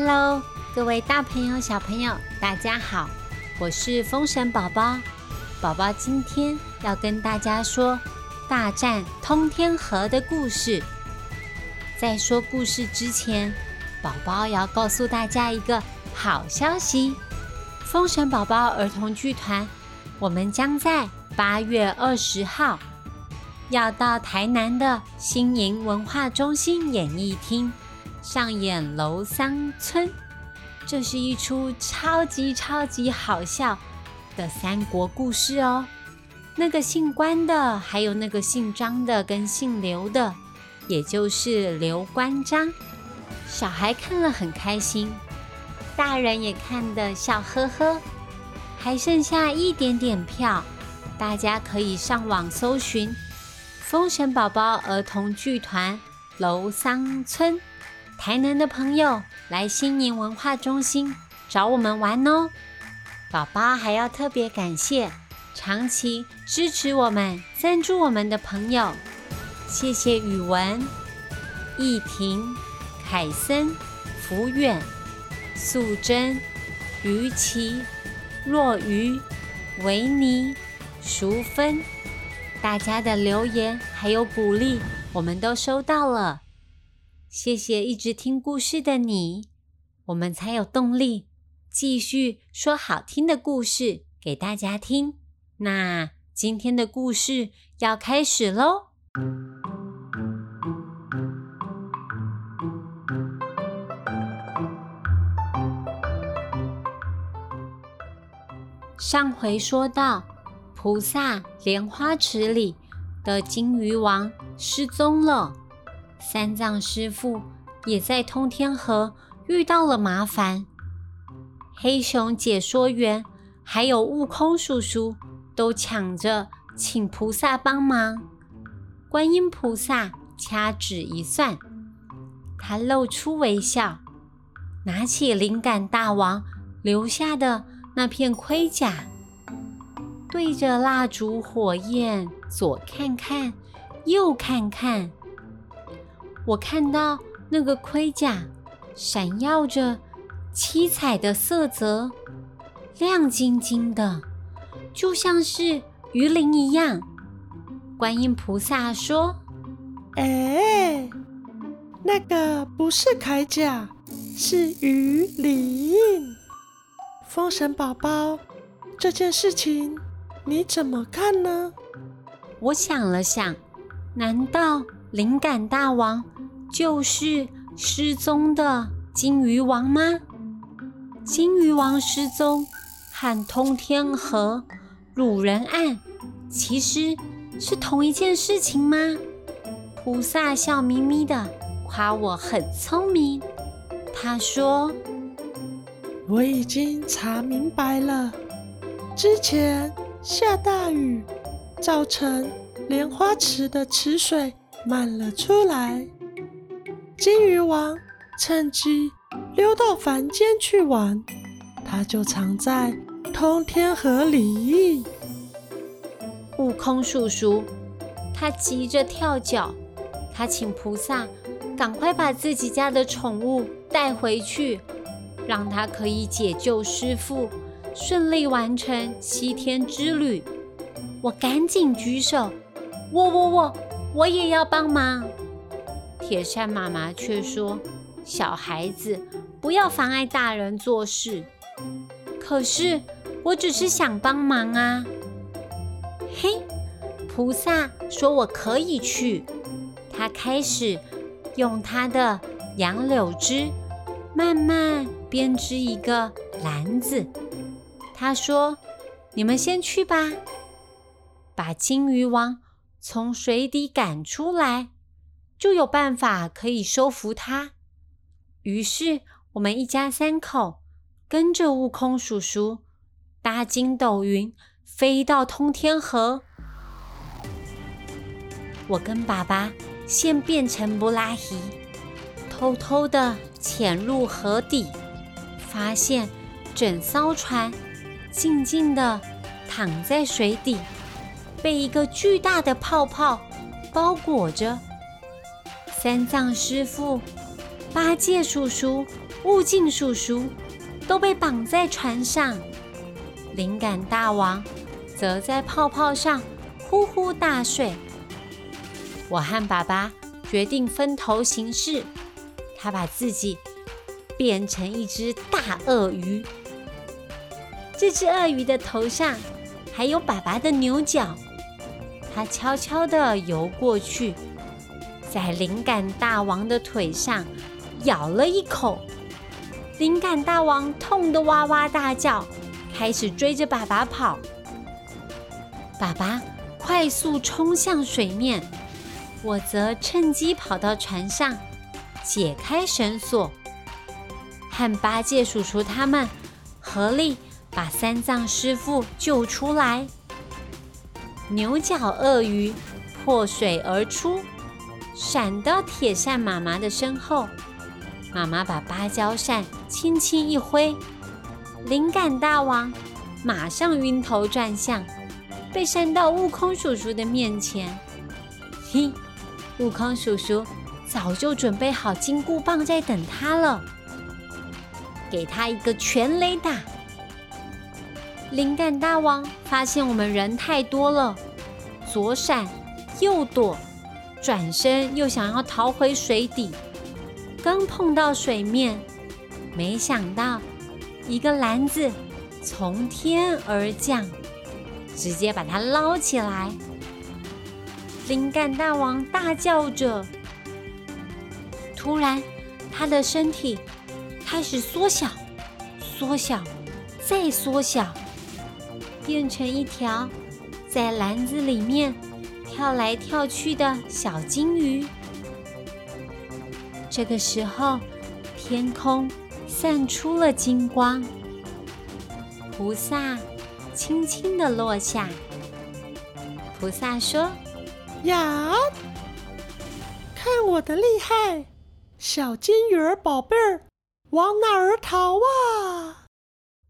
Hello，各位大朋友、小朋友，大家好，我是风神宝宝。宝宝今天要跟大家说大战通天河的故事。在说故事之前，宝宝要告诉大家一个好消息：风神宝宝儿童剧团，我们将在八月二十号要到台南的新营文化中心演艺厅。上演《楼桑村》，这是一出超级超级好笑的三国故事哦。那个姓关的，还有那个姓张的跟姓刘的，也就是刘关张。小孩看了很开心，大人也看得笑呵呵。还剩下一点点票，大家可以上网搜寻“封神宝宝儿童剧团楼桑村”。台南的朋友来新年文化中心找我们玩哦，宝宝还要特别感谢长期支持我们、赞助我们的朋友，谢谢宇文、逸婷、凯森、福远、素贞、于琪、若愚、维尼、淑芬，大家的留言还有鼓励，我们都收到了。谢谢一直听故事的你，我们才有动力继续说好听的故事给大家听。那今天的故事要开始喽。上回说到，菩萨莲花池里的金鱼王失踪了。三藏师傅也在通天河遇到了麻烦，黑熊解说员还有悟空叔叔都抢着请菩萨帮忙。观音菩萨掐指一算，他露出微笑，拿起灵感大王留下的那片盔甲，对着蜡烛火焰左看看，右看看。我看到那个盔甲闪耀着七彩的色泽，亮晶晶的，就像是鱼鳞一样。观音菩萨说：“哎，那个不是铠甲，是鱼鳞。”风神宝宝，这件事情你怎么看呢？我想了想，难道灵感大王？就是失踪的金鱼王吗？金鱼王失踪和通天河掳人案其实是同一件事情吗？菩萨笑眯眯的夸我很聪明。他说：“我已经查明白了，之前下大雨，造成莲花池的池水满了出来。”金鱼王趁机溜到凡间去玩，他就藏在通天河里。悟空叔叔，他急着跳脚，他请菩萨赶快把自己家的宠物带回去，让他可以解救师傅，顺利完成西天之旅。我赶紧举手，我我我，我也要帮忙。铁扇妈妈却说：“小孩子不要妨碍大人做事。”可是我只是想帮忙啊！嘿，菩萨说我可以去。他开始用他的杨柳枝慢慢编织一个篮子。他说：“你们先去吧，把金鱼王从水底赶出来。”就有办法可以收服它。于是我们一家三口跟着悟空叔叔搭筋斗云飞到通天河。我跟爸爸先变成布拉希，偷偷的潜入河底，发现整艘船静静的躺在水底，被一个巨大的泡泡包裹着。三藏师傅、八戒叔叔悟净叔叔都被绑在船上，灵感大王则在泡泡上呼呼大睡。我和爸爸决定分头行事，他把自己变成一只大鳄鱼。这只鳄鱼的头上还有爸爸的牛角，它悄悄地游过去，在灵感大王的腿上咬了一口。灵感大王痛得哇哇大叫，开始追着爸爸跑。爸爸快速冲向水面。我则趁机跑到船上，解开绳索，和八戒叔叔他们合力把三藏师傅救出来。牛角鳄鱼破水而出，闪到铁扇妈妈的身后。妈妈把芭蕉扇轻轻一挥，灵感大王马上晕头转向，被扇到悟空叔叔的面前。嘿！悟空叔叔早就准备好金箍棒在等他了，给他一个全雷打！灵感大王发现我们人太多了，左闪右躲，转身又想要逃回水底，刚碰到水面，没想到一个篮子从天而降，直接把他捞起来。灵感大王大叫着，突然，他的身体开始缩小、缩小、再缩小，变成一条在篮子里面跳来跳去的小金鱼。这个时候，天空散出了金光，菩萨轻轻的落下。菩萨说。呀！看我的厉害，小金鱼儿宝贝儿，往哪儿逃啊？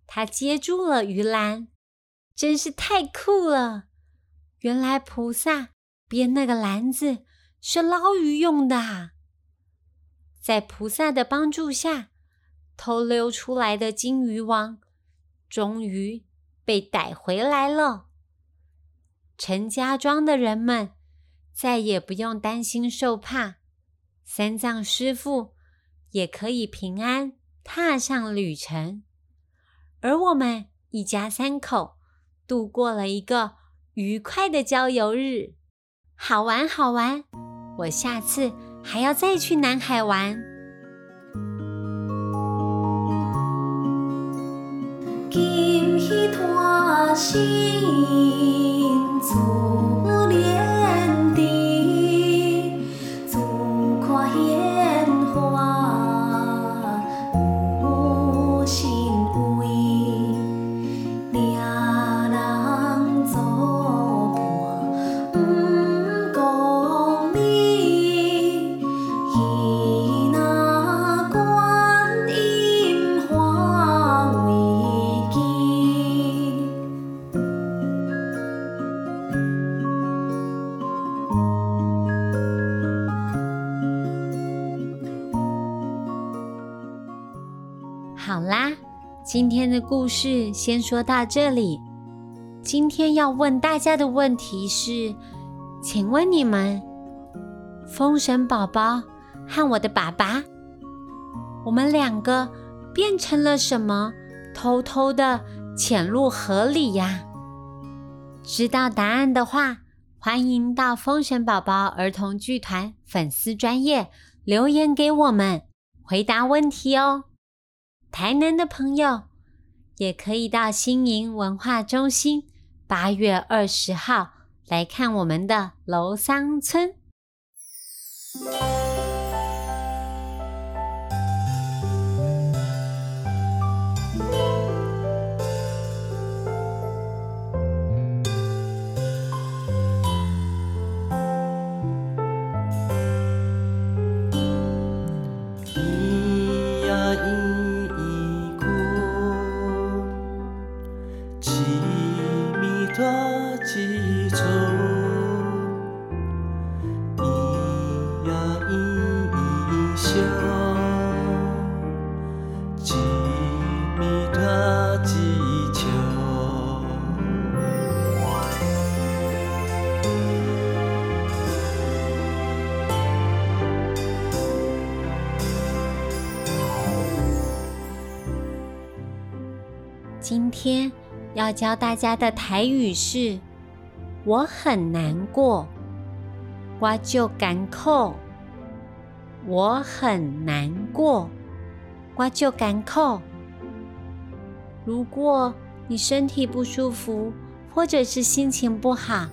他接住了鱼篮，真是太酷了！原来菩萨编那个篮子是捞鱼用的，在菩萨的帮助下，偷溜出来的金鱼王终于被逮回来了。陈家庄的人们。再也不用担心受怕，三藏师傅也可以平安踏上旅程，而我们一家三口度过了一个愉快的郊游日，好玩好玩！我下次还要再去南海玩。金喜团好故事先说到这里。今天要问大家的问题是：请问你们，风神宝宝和我的爸爸，我们两个变成了什么？偷偷的潜入河里呀？知道答案的话，欢迎到风神宝宝儿童剧团粉丝专业留言给我们，回答问题哦。台南的朋友也可以到新营文化中心，八月二十号来看我们的楼桑村。今天要教大家的台语是“我很难过”，我就干扣。我很难过，我就干扣。如果你身体不舒服，或者是心情不好，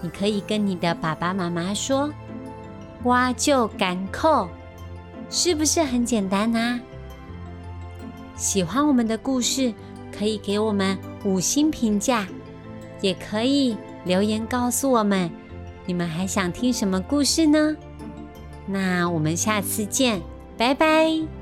你可以跟你的爸爸妈妈说“我就干扣”，是不是很简单呢？喜欢我们的故事，可以给我们五星评价，也可以留言告诉我们，你们还想听什么故事呢？那我们下次见，拜拜。